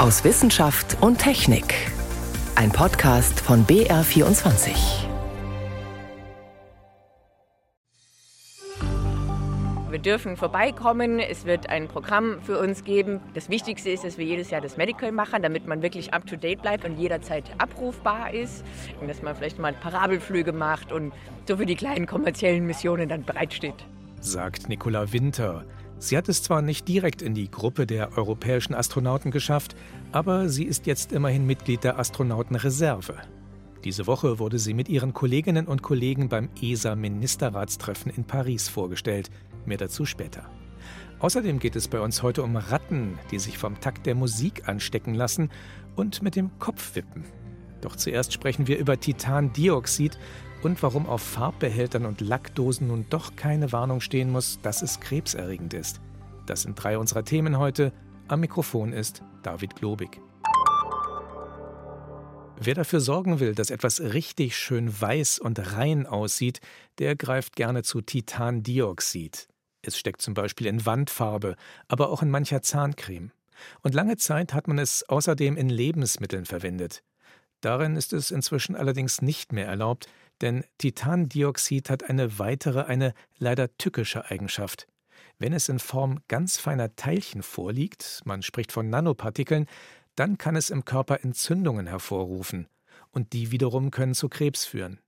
aus Wissenschaft und Technik. Ein Podcast von BR24. Wir dürfen vorbeikommen. Es wird ein Programm für uns geben. Das Wichtigste ist, dass wir jedes Jahr das Medical machen, damit man wirklich up to date bleibt und jederzeit abrufbar ist. Und dass man vielleicht mal Parabelflüge macht und so für die kleinen kommerziellen Missionen dann bereitsteht. Sagt Nicola Winter. Sie hat es zwar nicht direkt in die Gruppe der europäischen Astronauten geschafft, aber sie ist jetzt immerhin Mitglied der Astronautenreserve. Diese Woche wurde sie mit ihren Kolleginnen und Kollegen beim ESA-Ministerratstreffen in Paris vorgestellt. Mehr dazu später. Außerdem geht es bei uns heute um Ratten, die sich vom Takt der Musik anstecken lassen und mit dem Kopf wippen. Doch zuerst sprechen wir über Titandioxid und warum auf Farbbehältern und Lackdosen nun doch keine Warnung stehen muss, dass es krebserregend ist. Das sind drei unserer Themen heute. Am Mikrofon ist David Globig. Wer dafür sorgen will, dass etwas richtig schön weiß und rein aussieht, der greift gerne zu Titandioxid. Es steckt zum Beispiel in Wandfarbe, aber auch in mancher Zahncreme. Und lange Zeit hat man es außerdem in Lebensmitteln verwendet. Darin ist es inzwischen allerdings nicht mehr erlaubt, denn Titandioxid hat eine weitere, eine leider tückische Eigenschaft. Wenn es in Form ganz feiner Teilchen vorliegt, man spricht von Nanopartikeln, dann kann es im Körper Entzündungen hervorrufen. Und die wiederum können zu Krebs führen.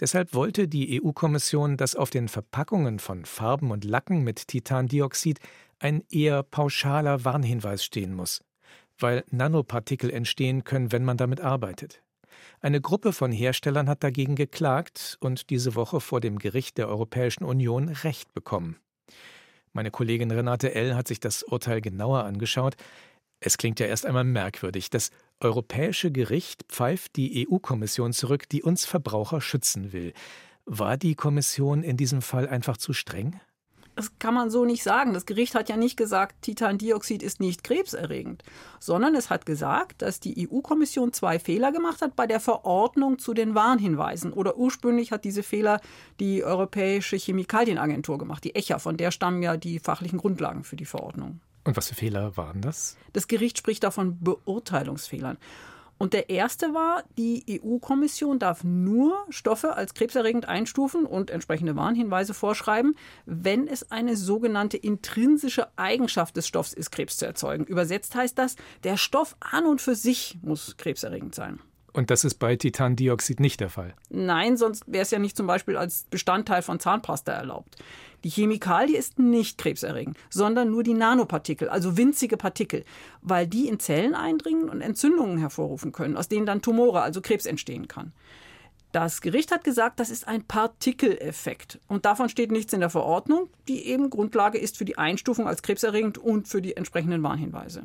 Deshalb wollte die EU-Kommission, dass auf den Verpackungen von Farben und Lacken mit Titandioxid ein eher pauschaler Warnhinweis stehen muss, weil Nanopartikel entstehen können, wenn man damit arbeitet. Eine Gruppe von Herstellern hat dagegen geklagt und diese Woche vor dem Gericht der Europäischen Union Recht bekommen. Meine Kollegin Renate L. hat sich das Urteil genauer angeschaut. Es klingt ja erst einmal merkwürdig. Das Europäische Gericht pfeift die EU-Kommission zurück, die uns Verbraucher schützen will. War die Kommission in diesem Fall einfach zu streng? Das kann man so nicht sagen. Das Gericht hat ja nicht gesagt, Titandioxid ist nicht krebserregend, sondern es hat gesagt, dass die EU-Kommission zwei Fehler gemacht hat bei der Verordnung zu den Warnhinweisen. Oder ursprünglich hat diese Fehler die Europäische Chemikalienagentur gemacht, die ECHA, von der stammen ja die fachlichen Grundlagen für die Verordnung. Und was für Fehler waren das? Das Gericht spricht davon Beurteilungsfehlern. Und der erste war, die EU-Kommission darf nur Stoffe als krebserregend einstufen und entsprechende Warnhinweise vorschreiben, wenn es eine sogenannte intrinsische Eigenschaft des Stoffs ist, Krebs zu erzeugen. Übersetzt heißt das, der Stoff an und für sich muss krebserregend sein. Und das ist bei Titandioxid nicht der Fall? Nein, sonst wäre es ja nicht zum Beispiel als Bestandteil von Zahnpasta erlaubt. Die Chemikalie ist nicht krebserregend, sondern nur die Nanopartikel, also winzige Partikel, weil die in Zellen eindringen und Entzündungen hervorrufen können, aus denen dann Tumore, also Krebs entstehen kann. Das Gericht hat gesagt, das ist ein Partikeleffekt. Und davon steht nichts in der Verordnung, die eben Grundlage ist für die Einstufung als krebserregend und für die entsprechenden Warnhinweise.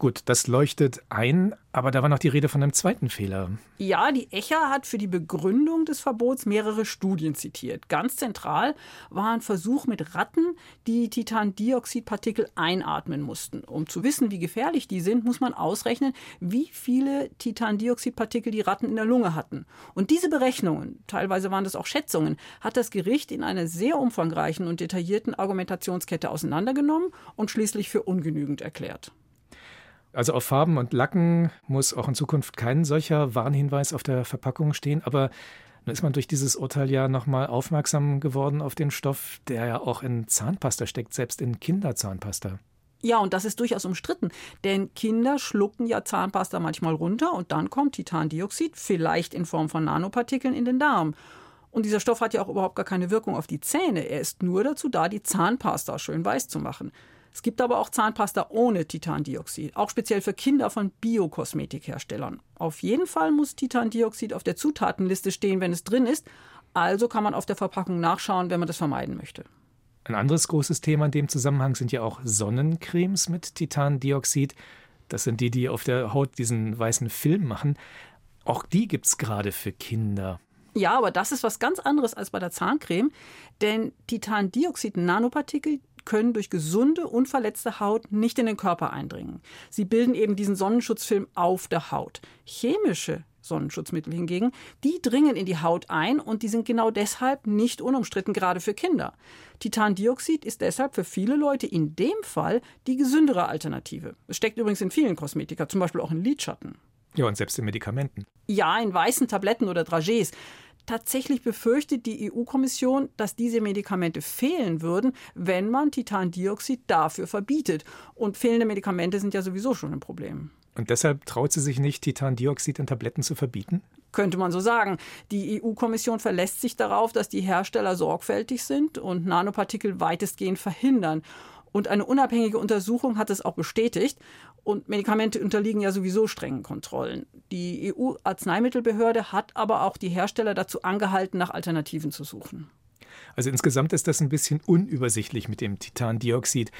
Gut, das leuchtet ein, aber da war noch die Rede von einem zweiten Fehler. Ja, die ECHA hat für die Begründung des Verbots mehrere Studien zitiert. Ganz zentral war ein Versuch mit Ratten, die Titandioxidpartikel einatmen mussten. Um zu wissen, wie gefährlich die sind, muss man ausrechnen, wie viele Titandioxidpartikel die Ratten in der Lunge hatten. Und diese Berechnungen, teilweise waren das auch Schätzungen, hat das Gericht in einer sehr umfangreichen und detaillierten Argumentationskette auseinandergenommen und schließlich für ungenügend erklärt. Also auf Farben und Lacken muss auch in Zukunft kein solcher Warnhinweis auf der Verpackung stehen, aber nun ist man durch dieses Urteil ja nochmal aufmerksam geworden auf den Stoff, der ja auch in Zahnpasta steckt, selbst in Kinderzahnpasta. Ja, und das ist durchaus umstritten, denn Kinder schlucken ja Zahnpasta manchmal runter und dann kommt Titandioxid, vielleicht in Form von Nanopartikeln, in den Darm. Und dieser Stoff hat ja auch überhaupt gar keine Wirkung auf die Zähne. Er ist nur dazu da, die Zahnpasta schön weiß zu machen. Es gibt aber auch Zahnpasta ohne Titandioxid, auch speziell für Kinder von Biokosmetikherstellern. Auf jeden Fall muss Titandioxid auf der Zutatenliste stehen, wenn es drin ist. Also kann man auf der Verpackung nachschauen, wenn man das vermeiden möchte. Ein anderes großes Thema in dem Zusammenhang sind ja auch Sonnencremes mit Titandioxid. Das sind die, die auf der Haut diesen weißen Film machen. Auch die gibt es gerade für Kinder. Ja, aber das ist was ganz anderes als bei der Zahncreme, denn Titandioxid-Nanopartikel, können durch gesunde, unverletzte Haut nicht in den Körper eindringen. Sie bilden eben diesen Sonnenschutzfilm auf der Haut. Chemische Sonnenschutzmittel hingegen, die dringen in die Haut ein und die sind genau deshalb nicht unumstritten, gerade für Kinder. Titandioxid ist deshalb für viele Leute in dem Fall die gesündere Alternative. Es steckt übrigens in vielen Kosmetika, zum Beispiel auch in Lidschatten. Ja, und selbst in Medikamenten. Ja, in weißen Tabletten oder Dragees. Tatsächlich befürchtet die EU-Kommission, dass diese Medikamente fehlen würden, wenn man Titandioxid dafür verbietet. Und fehlende Medikamente sind ja sowieso schon ein Problem. Und deshalb traut sie sich nicht, Titandioxid in Tabletten zu verbieten? Könnte man so sagen. Die EU-Kommission verlässt sich darauf, dass die Hersteller sorgfältig sind und Nanopartikel weitestgehend verhindern. Und eine unabhängige Untersuchung hat es auch bestätigt. Und Medikamente unterliegen ja sowieso strengen Kontrollen. Die EU-Arzneimittelbehörde hat aber auch die Hersteller dazu angehalten, nach Alternativen zu suchen. Also insgesamt ist das ein bisschen unübersichtlich mit dem Titandioxid.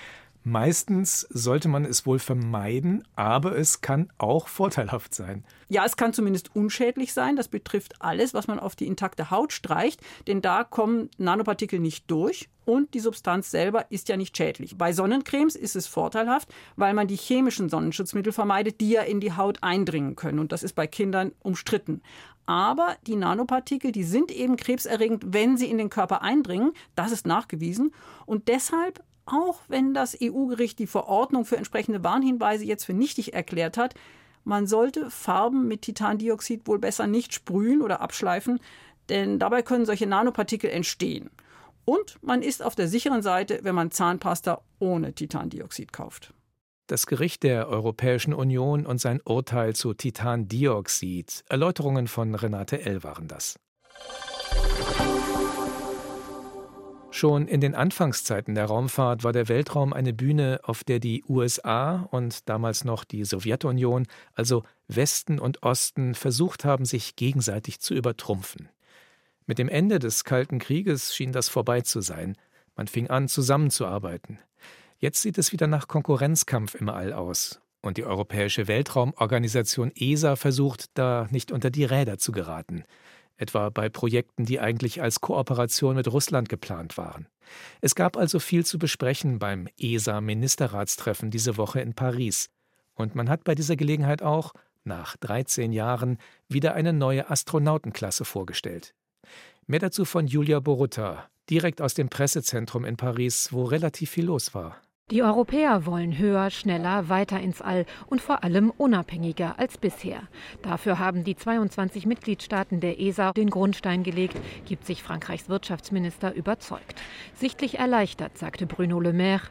Meistens sollte man es wohl vermeiden, aber es kann auch vorteilhaft sein. Ja, es kann zumindest unschädlich sein. Das betrifft alles, was man auf die intakte Haut streicht, denn da kommen Nanopartikel nicht durch und die Substanz selber ist ja nicht schädlich. Bei Sonnencremes ist es vorteilhaft, weil man die chemischen Sonnenschutzmittel vermeidet, die ja in die Haut eindringen können und das ist bei Kindern umstritten. Aber die Nanopartikel, die sind eben krebserregend, wenn sie in den Körper eindringen. Das ist nachgewiesen. Und deshalb auch wenn das EU-Gericht die Verordnung für entsprechende Warnhinweise jetzt für nichtig erklärt hat, man sollte Farben mit Titandioxid wohl besser nicht sprühen oder abschleifen, denn dabei können solche Nanopartikel entstehen. Und man ist auf der sicheren Seite, wenn man Zahnpasta ohne Titandioxid kauft. Das Gericht der Europäischen Union und sein Urteil zu Titandioxid. Erläuterungen von Renate L. waren das. Schon in den Anfangszeiten der Raumfahrt war der Weltraum eine Bühne, auf der die USA und damals noch die Sowjetunion, also Westen und Osten, versucht haben, sich gegenseitig zu übertrumpfen. Mit dem Ende des Kalten Krieges schien das vorbei zu sein. Man fing an, zusammenzuarbeiten. Jetzt sieht es wieder nach Konkurrenzkampf im All aus. Und die Europäische Weltraumorganisation ESA versucht, da nicht unter die Räder zu geraten etwa bei Projekten, die eigentlich als Kooperation mit Russland geplant waren. Es gab also viel zu besprechen beim ESA-Ministerratstreffen diese Woche in Paris. Und man hat bei dieser Gelegenheit auch, nach 13 Jahren, wieder eine neue Astronautenklasse vorgestellt. Mehr dazu von Julia Borutta, direkt aus dem Pressezentrum in Paris, wo relativ viel los war. Die Europäer wollen höher, schneller, weiter ins All und vor allem unabhängiger als bisher. Dafür haben die 22 Mitgliedstaaten der ESA den Grundstein gelegt, gibt sich Frankreichs Wirtschaftsminister überzeugt. Sichtlich erleichtert, sagte Bruno Le Maire.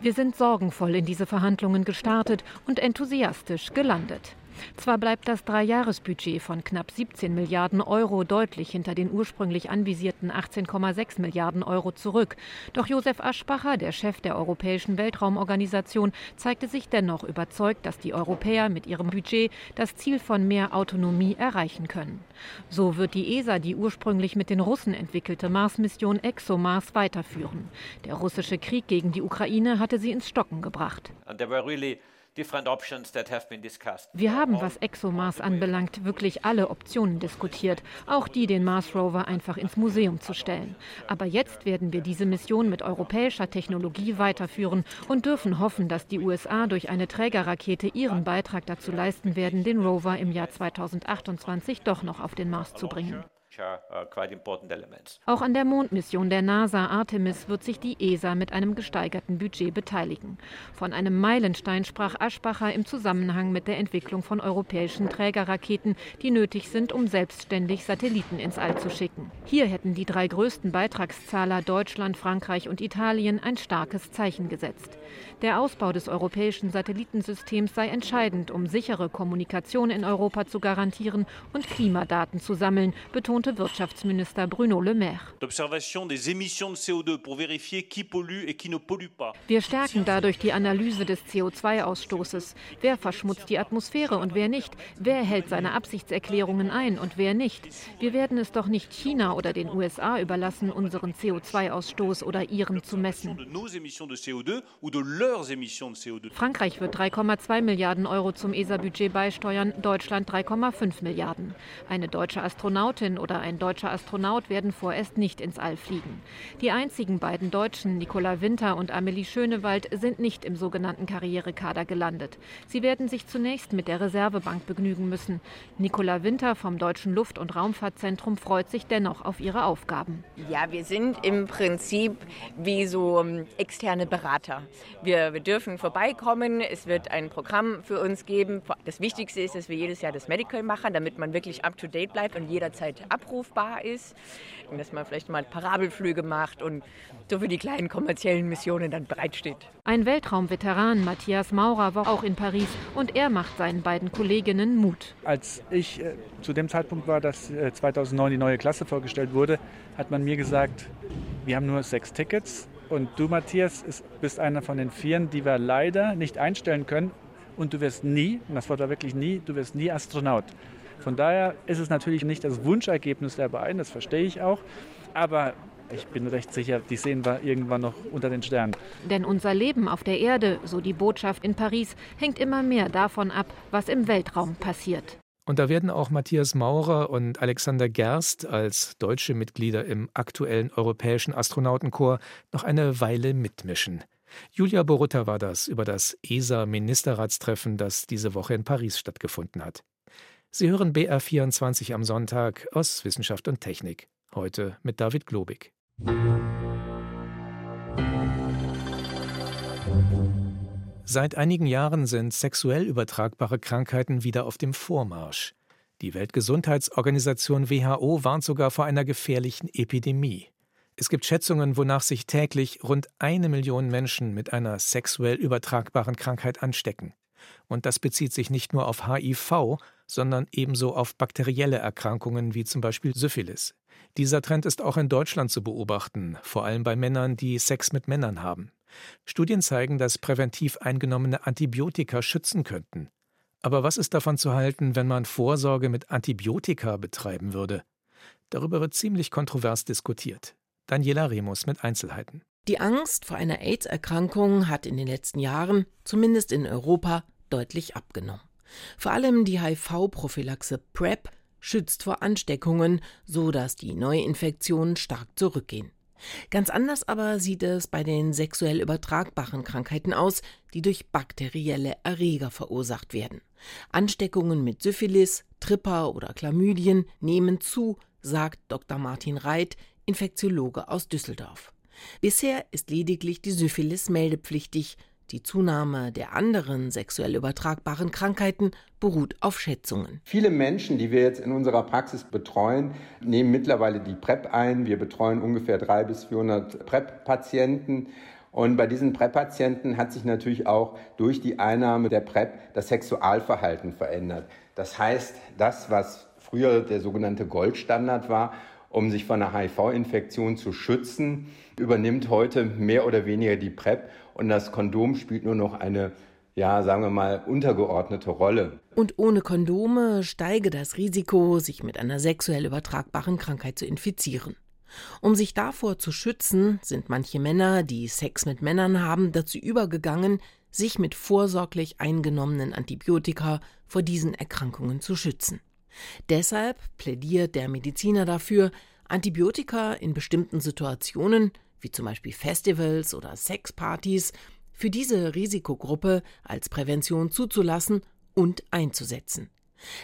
Wir sind sorgenvoll in diese Verhandlungen gestartet und enthusiastisch gelandet. Zwar bleibt das Dreijahresbudget von knapp 17 Milliarden Euro deutlich hinter den ursprünglich anvisierten 18,6 Milliarden Euro zurück. Doch Josef Aschbacher, der Chef der Europäischen Weltraumorganisation, zeigte sich dennoch überzeugt, dass die Europäer mit ihrem Budget das Ziel von mehr Autonomie erreichen können. So wird die ESA die ursprünglich mit den Russen entwickelte Mars-Mission ExoMars weiterführen. Der russische Krieg gegen die Ukraine hatte sie ins Stocken gebracht. Wir haben, was ExoMars anbelangt, wirklich alle Optionen diskutiert, auch die, den Mars Rover einfach ins Museum zu stellen. Aber jetzt werden wir diese Mission mit europäischer Technologie weiterführen und dürfen hoffen, dass die USA durch eine Trägerrakete ihren Beitrag dazu leisten werden, den Rover im Jahr 2028 doch noch auf den Mars zu bringen. Uh, Auch an der Mondmission der NASA Artemis wird sich die ESA mit einem gesteigerten Budget beteiligen. Von einem Meilenstein sprach Aschbacher im Zusammenhang mit der Entwicklung von europäischen Trägerraketen, die nötig sind, um selbstständig Satelliten ins All zu schicken. Hier hätten die drei größten Beitragszahler Deutschland, Frankreich und Italien ein starkes Zeichen gesetzt. Der Ausbau des europäischen Satellitensystems sei entscheidend, um sichere Kommunikation in Europa zu garantieren und Klimadaten zu sammeln, betonte erklärte Wirtschaftsminister Bruno Le Maire. Wir stärken dadurch die Analyse des CO2-Ausstoßes. Wer verschmutzt die Atmosphäre und wer nicht? Wer hält seine Absichtserklärungen ein und wer nicht? Wir werden es doch nicht China oder den USA überlassen, unseren CO2-Ausstoß oder ihren zu messen. Frankreich wird 3,2 Milliarden Euro zum ESA-Budget beisteuern, Deutschland 3,5 Milliarden. Eine deutsche Astronautin oder ein deutscher Astronaut werden vorerst nicht ins All fliegen. Die einzigen beiden Deutschen, Nicola Winter und Amelie Schönewald, sind nicht im sogenannten Karrierekader gelandet. Sie werden sich zunächst mit der Reservebank begnügen müssen. Nicola Winter vom Deutschen Luft- und Raumfahrtzentrum freut sich dennoch auf ihre Aufgaben. Ja, wir sind im Prinzip wie so ähm, externe Berater. Wir, wir dürfen vorbeikommen. Es wird ein Programm für uns geben. Das Wichtigste ist, dass wir jedes Jahr das Medical machen, damit man wirklich up-to-date bleibt und jederzeit abrufbar ist. Und dass man vielleicht mal Parabelflüge macht und so für die kleinen kommerziellen Missionen dann bereitsteht. Ein Weltraumveteran, Matthias Maurer, war auch in Paris und er macht seinen beiden Kolleginnen Mut. Als ich äh, zu dem Zeitpunkt war, dass äh, 2009 die neue Klasse vorgestellt wurde, hat man mir gesagt, wir haben nur sechs Tickets und du, Matthias, ist, bist einer von den Vieren, die wir leider nicht einstellen können. Und du wirst nie, und das Wort war wirklich nie, du wirst nie Astronaut. Von daher ist es natürlich nicht das Wunschergebnis der beiden, das verstehe ich auch. Aber ich bin recht sicher, die sehen wir irgendwann noch unter den Sternen. Denn unser Leben auf der Erde, so die Botschaft in Paris, hängt immer mehr davon ab, was im Weltraum passiert. Und da werden auch Matthias Maurer und Alexander Gerst als deutsche Mitglieder im aktuellen europäischen Astronautenchor noch eine Weile mitmischen. Julia Borutta war das über das ESA-Ministerratstreffen, das diese Woche in Paris stattgefunden hat. Sie hören BR24 am Sonntag aus Wissenschaft und Technik. Heute mit David Globig. Seit einigen Jahren sind sexuell übertragbare Krankheiten wieder auf dem Vormarsch. Die Weltgesundheitsorganisation WHO warnt sogar vor einer gefährlichen Epidemie. Es gibt Schätzungen, wonach sich täglich rund eine Million Menschen mit einer sexuell übertragbaren Krankheit anstecken. Und das bezieht sich nicht nur auf HIV, sondern ebenso auf bakterielle Erkrankungen wie zum Beispiel Syphilis. Dieser Trend ist auch in Deutschland zu beobachten, vor allem bei Männern, die Sex mit Männern haben. Studien zeigen, dass präventiv eingenommene Antibiotika schützen könnten. Aber was ist davon zu halten, wenn man Vorsorge mit Antibiotika betreiben würde? Darüber wird ziemlich kontrovers diskutiert. Daniela Remus mit Einzelheiten. Die Angst vor einer AIDS-Erkrankung hat in den letzten Jahren, zumindest in Europa, deutlich abgenommen. Vor allem die HIV-Prophylaxe PrEP schützt vor Ansteckungen, so dass die Neuinfektionen stark zurückgehen. Ganz anders aber sieht es bei den sexuell übertragbaren Krankheiten aus, die durch bakterielle Erreger verursacht werden. Ansteckungen mit Syphilis, Tripper oder Chlamydien nehmen zu, sagt Dr. Martin Reit, Infektiologe aus Düsseldorf. Bisher ist lediglich die Syphilis meldepflichtig, die Zunahme der anderen sexuell übertragbaren Krankheiten beruht auf Schätzungen. Viele Menschen, die wir jetzt in unserer Praxis betreuen, nehmen mittlerweile die PrEP ein. Wir betreuen ungefähr 300 bis 400 PrEP-Patienten. Und bei diesen PrEP-Patienten hat sich natürlich auch durch die Einnahme der PrEP das Sexualverhalten verändert. Das heißt, das, was früher der sogenannte Goldstandard war, um sich von einer HIV-Infektion zu schützen, übernimmt heute mehr oder weniger die PrEP und das Kondom spielt nur noch eine, ja, sagen wir mal, untergeordnete Rolle. Und ohne Kondome steige das Risiko, sich mit einer sexuell übertragbaren Krankheit zu infizieren. Um sich davor zu schützen, sind manche Männer, die Sex mit Männern haben, dazu übergegangen, sich mit vorsorglich eingenommenen Antibiotika vor diesen Erkrankungen zu schützen. Deshalb plädiert der Mediziner dafür, Antibiotika in bestimmten Situationen, wie zum Beispiel Festivals oder Sexpartys, für diese Risikogruppe als Prävention zuzulassen und einzusetzen.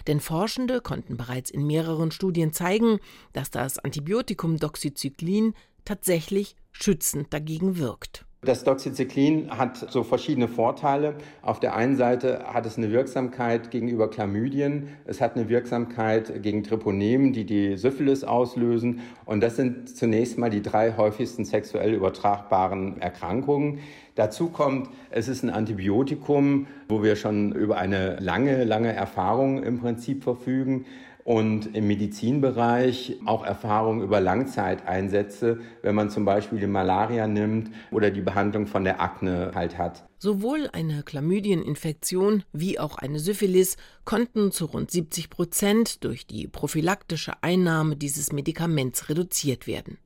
Denn Forschende konnten bereits in mehreren Studien zeigen, dass das Antibiotikum Doxycyclin tatsächlich schützend dagegen wirkt. Das Doxycyclin hat so verschiedene Vorteile. Auf der einen Seite hat es eine Wirksamkeit gegenüber Chlamydien, es hat eine Wirksamkeit gegen Triponemen, die die Syphilis auslösen. Und das sind zunächst mal die drei häufigsten sexuell übertragbaren Erkrankungen. Dazu kommt, es ist ein Antibiotikum, wo wir schon über eine lange, lange Erfahrung im Prinzip verfügen und im Medizinbereich auch Erfahrung über Langzeiteinsätze, wenn man zum Beispiel die Malaria nimmt oder die Behandlung von der Akne halt hat. Sowohl eine Chlamydieninfektion wie auch eine Syphilis konnten zu rund 70 Prozent durch die prophylaktische Einnahme dieses Medikaments reduziert werden.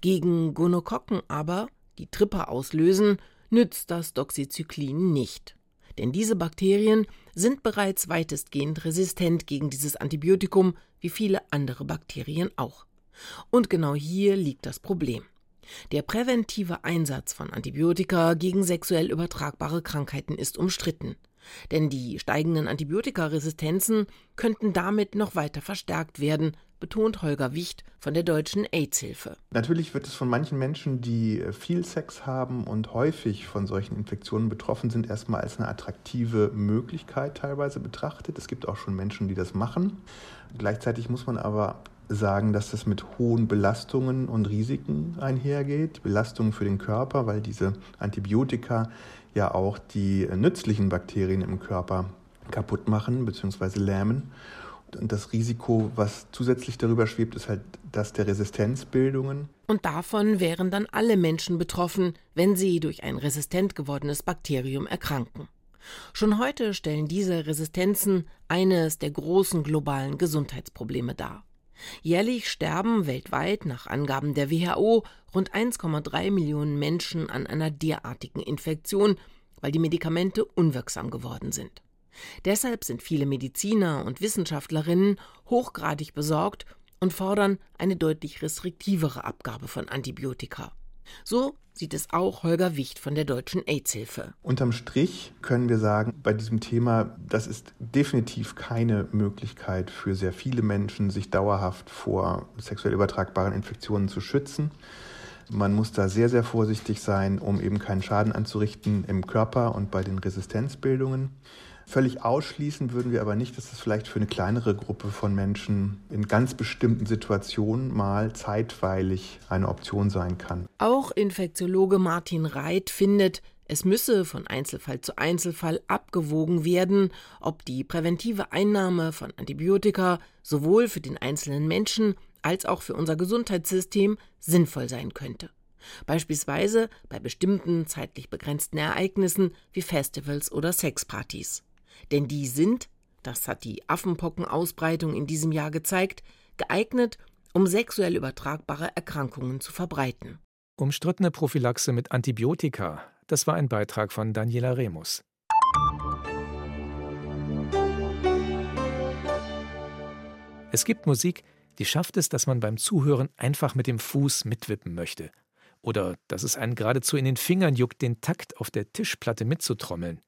Gegen Gonokokken aber, die Tripper auslösen, nützt das Doxycyclin nicht. Denn diese Bakterien sind bereits weitestgehend resistent gegen dieses Antibiotikum, wie viele andere Bakterien auch. Und genau hier liegt das Problem. Der präventive Einsatz von Antibiotika gegen sexuell übertragbare Krankheiten ist umstritten. Denn die steigenden Antibiotikaresistenzen könnten damit noch weiter verstärkt werden, betont Holger Wicht von der Deutschen AIDS-Hilfe. Natürlich wird es von manchen Menschen, die äh, viel Sex haben und häufig von solchen Infektionen betroffen sind, erstmal als eine attraktive Möglichkeit teilweise betrachtet. Es gibt auch schon Menschen, die das machen. Gleichzeitig muss man aber sagen, dass das mit hohen Belastungen und Risiken einhergeht. Belastungen für den Körper, weil diese Antibiotika ja auch die nützlichen Bakterien im Körper kaputt machen bzw. lähmen. Und das Risiko, was zusätzlich darüber schwebt, ist halt das der Resistenzbildungen. Und davon wären dann alle Menschen betroffen, wenn sie durch ein resistent gewordenes Bakterium erkranken. Schon heute stellen diese Resistenzen eines der großen globalen Gesundheitsprobleme dar. Jährlich sterben weltweit nach Angaben der WHO rund 1,3 Millionen Menschen an einer derartigen Infektion, weil die Medikamente unwirksam geworden sind. Deshalb sind viele Mediziner und Wissenschaftlerinnen hochgradig besorgt und fordern eine deutlich restriktivere Abgabe von Antibiotika. So sieht es auch Holger Wicht von der Deutschen AIDS-Hilfe. Unterm Strich können wir sagen, bei diesem Thema, das ist definitiv keine Möglichkeit für sehr viele Menschen, sich dauerhaft vor sexuell übertragbaren Infektionen zu schützen. Man muss da sehr, sehr vorsichtig sein, um eben keinen Schaden anzurichten im Körper und bei den Resistenzbildungen. Völlig ausschließen würden wir aber nicht, dass es vielleicht für eine kleinere Gruppe von Menschen in ganz bestimmten Situationen mal zeitweilig eine Option sein kann. Auch Infektiologe Martin Reit findet, es müsse von Einzelfall zu Einzelfall abgewogen werden, ob die präventive Einnahme von Antibiotika sowohl für den einzelnen Menschen als auch für unser Gesundheitssystem sinnvoll sein könnte. Beispielsweise bei bestimmten zeitlich begrenzten Ereignissen wie Festivals oder Sexpartys. Denn die sind, das hat die Affenpockenausbreitung in diesem Jahr gezeigt, geeignet, um sexuell übertragbare Erkrankungen zu verbreiten. Umstrittene Prophylaxe mit Antibiotika, das war ein Beitrag von Daniela Remus. Es gibt Musik, die schafft es, dass man beim Zuhören einfach mit dem Fuß mitwippen möchte. Oder dass es einen geradezu in den Fingern juckt, den Takt auf der Tischplatte mitzutrommeln.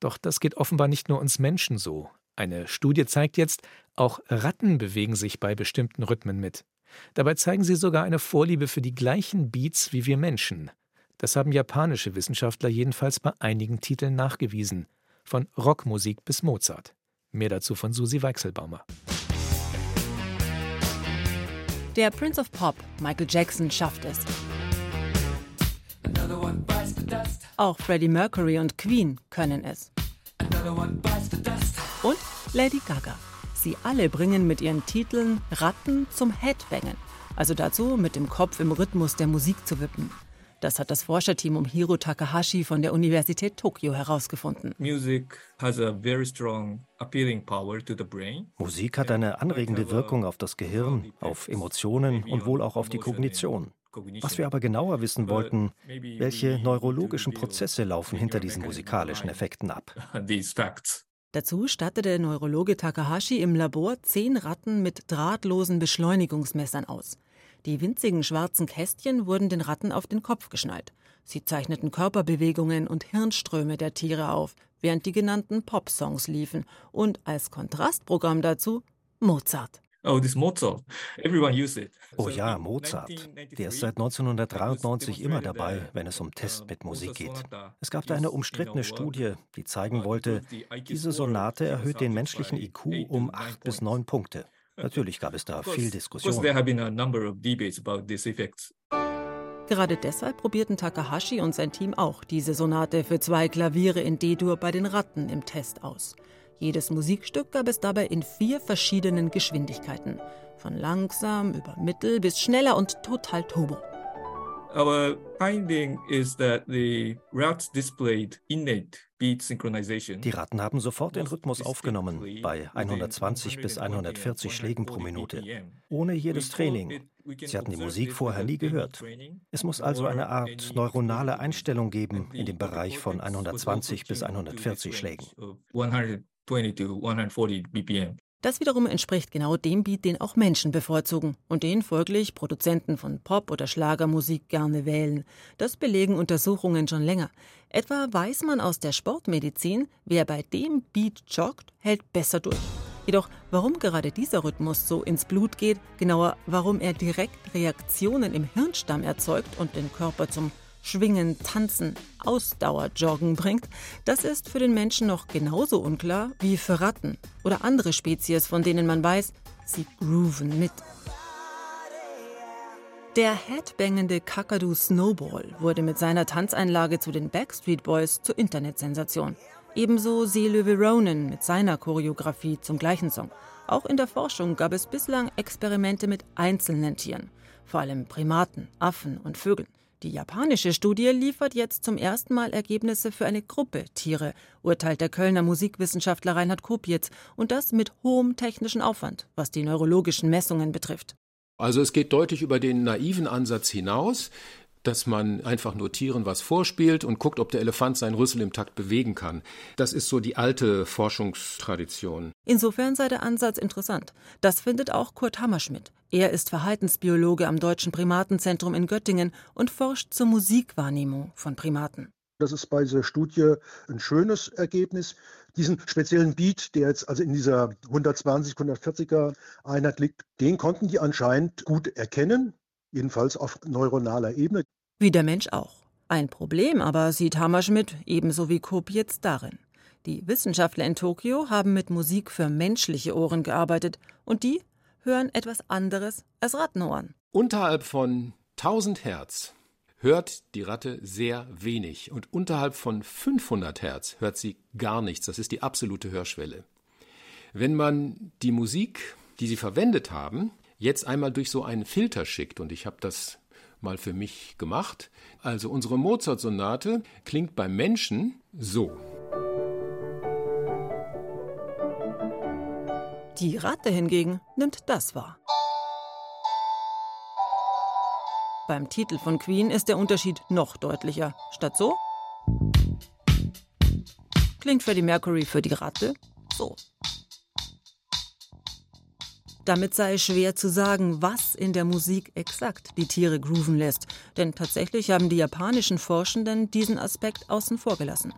Doch das geht offenbar nicht nur uns Menschen so. Eine Studie zeigt jetzt, auch Ratten bewegen sich bei bestimmten Rhythmen mit. Dabei zeigen sie sogar eine Vorliebe für die gleichen Beats wie wir Menschen. Das haben japanische Wissenschaftler jedenfalls bei einigen Titeln nachgewiesen. Von Rockmusik bis Mozart. Mehr dazu von Susi Weichselbaumer. Der Prince of Pop, Michael Jackson, schafft es. Auch Freddie Mercury und Queen können es. Und Lady Gaga. Sie alle bringen mit ihren Titeln Ratten zum Headbangen, also dazu, mit dem Kopf im Rhythmus der Musik zu wippen. Das hat das Forscherteam um Hiro Takahashi von der Universität Tokio herausgefunden. Musik hat eine anregende Wirkung auf das Gehirn, auf Emotionen und wohl auch auf die Kognition. Was wir aber genauer wissen wollten, welche neurologischen Prozesse laufen hinter diesen musikalischen Effekten ab. Dazu stattete Neurologe Takahashi im Labor zehn Ratten mit drahtlosen Beschleunigungsmessern aus. Die winzigen schwarzen Kästchen wurden den Ratten auf den Kopf geschnallt. Sie zeichneten Körperbewegungen und Hirnströme der Tiere auf, während die genannten Pop-Songs liefen und als Kontrastprogramm dazu Mozart. Oh, this Mozart. Everyone use it. Oh ja, Mozart. Der ist seit 1993 immer dabei, wenn es um Tests mit Musik geht. Es gab da eine umstrittene Studie, die zeigen wollte, diese Sonate erhöht den menschlichen IQ um acht bis neun Punkte. Natürlich gab es da viel Diskussion. Gerade deshalb probierten Takahashi und sein Team auch diese Sonate für zwei Klaviere in D-Dur bei den Ratten im Test aus. Jedes Musikstück gab es dabei in vier verschiedenen Geschwindigkeiten. Von langsam über mittel bis schneller und total turbo. Our finding is that the rats displayed innate die Ratten haben sofort den Rhythmus aufgenommen, bei 120 bis 140 Schlägen pro Minute, ohne jedes Training. Sie hatten die Musik vorher nie gehört. Es muss also eine Art neuronale Einstellung geben in dem Bereich von 120 bis 140 Schlägen. Das wiederum entspricht genau dem Beat, den auch Menschen bevorzugen und den folglich Produzenten von Pop- oder Schlagermusik gerne wählen. Das belegen Untersuchungen schon länger. Etwa weiß man aus der Sportmedizin, wer bei dem Beat joggt, hält besser durch. Jedoch, warum gerade dieser Rhythmus so ins Blut geht, genauer, warum er direkt Reaktionen im Hirnstamm erzeugt und den Körper zum Schwingen, Tanzen, Ausdauerjoggen bringt, das ist für den Menschen noch genauso unklar wie für Ratten oder andere Spezies, von denen man weiß, sie grooven mit. Der headbangende Kakadu Snowball wurde mit seiner Tanzeinlage zu den Backstreet Boys zur Internetsensation. Ebenso Seelöwe Ronan mit seiner Choreografie zum gleichen Song. Auch in der Forschung gab es bislang Experimente mit einzelnen Tieren, vor allem Primaten, Affen und Vögeln. Die japanische Studie liefert jetzt zum ersten Mal Ergebnisse für eine Gruppe Tiere, urteilt der Kölner Musikwissenschaftler Reinhard Kopietz, und das mit hohem technischen Aufwand, was die neurologischen Messungen betrifft. Also es geht deutlich über den naiven Ansatz hinaus, dass man einfach nur Tieren was vorspielt und guckt, ob der Elefant seinen Rüssel im Takt bewegen kann. Das ist so die alte Forschungstradition. Insofern sei der Ansatz interessant. Das findet auch Kurt Hammerschmidt. Er ist Verhaltensbiologe am Deutschen Primatenzentrum in Göttingen und forscht zur Musikwahrnehmung von Primaten. Das ist bei dieser Studie ein schönes Ergebnis. Diesen speziellen Beat, der jetzt also in dieser 120, 140er Einheit liegt, den konnten die anscheinend gut erkennen, jedenfalls auf neuronaler Ebene. Wie der Mensch auch. Ein Problem aber sieht Hammerschmidt ebenso wie Koop jetzt darin. Die Wissenschaftler in Tokio haben mit Musik für menschliche Ohren gearbeitet und die hören etwas anderes als Rattenohren. Unterhalb von 1000 Hertz hört die Ratte sehr wenig und unterhalb von 500 Hertz hört sie gar nichts. Das ist die absolute Hörschwelle. Wenn man die Musik, die sie verwendet haben, jetzt einmal durch so einen Filter schickt, und ich habe das mal für mich gemacht, also unsere Mozart-Sonate klingt beim Menschen so. Die Ratte hingegen nimmt das wahr. Beim Titel von Queen ist der Unterschied noch deutlicher. Statt so klingt Freddie Mercury für die Ratte so. Damit sei schwer zu sagen, was in der Musik exakt die Tiere grooven lässt, denn tatsächlich haben die japanischen Forschenden diesen Aspekt außen vor gelassen.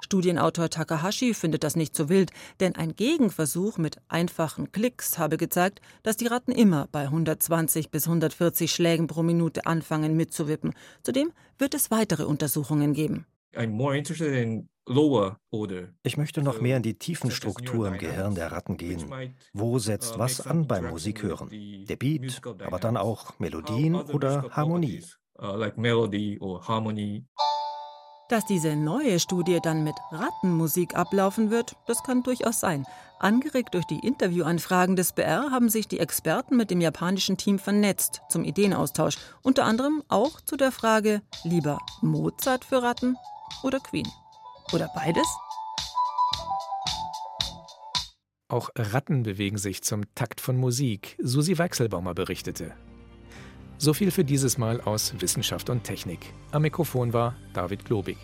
Studienautor Takahashi findet das nicht so wild, denn ein Gegenversuch mit einfachen Klicks habe gezeigt, dass die Ratten immer bei 120 bis 140 Schlägen pro Minute anfangen mitzuwippen. Zudem wird es weitere Untersuchungen geben. Ich möchte noch mehr in die tiefen Struktur im Gehirn der Ratten gehen. Wo setzt was an beim Musikhören? Der Beat, aber dann auch Melodien oder Harmonie. Dass diese neue Studie dann mit Rattenmusik ablaufen wird, das kann durchaus sein. Angeregt durch die Interviewanfragen des BR haben sich die Experten mit dem japanischen Team vernetzt zum Ideenaustausch. Unter anderem auch zu der Frage, lieber Mozart für Ratten oder Queen? Oder beides? Auch Ratten bewegen sich zum Takt von Musik, Susi Weichselbaumer berichtete. So viel für dieses Mal aus Wissenschaft und Technik. Am Mikrofon war David Globig.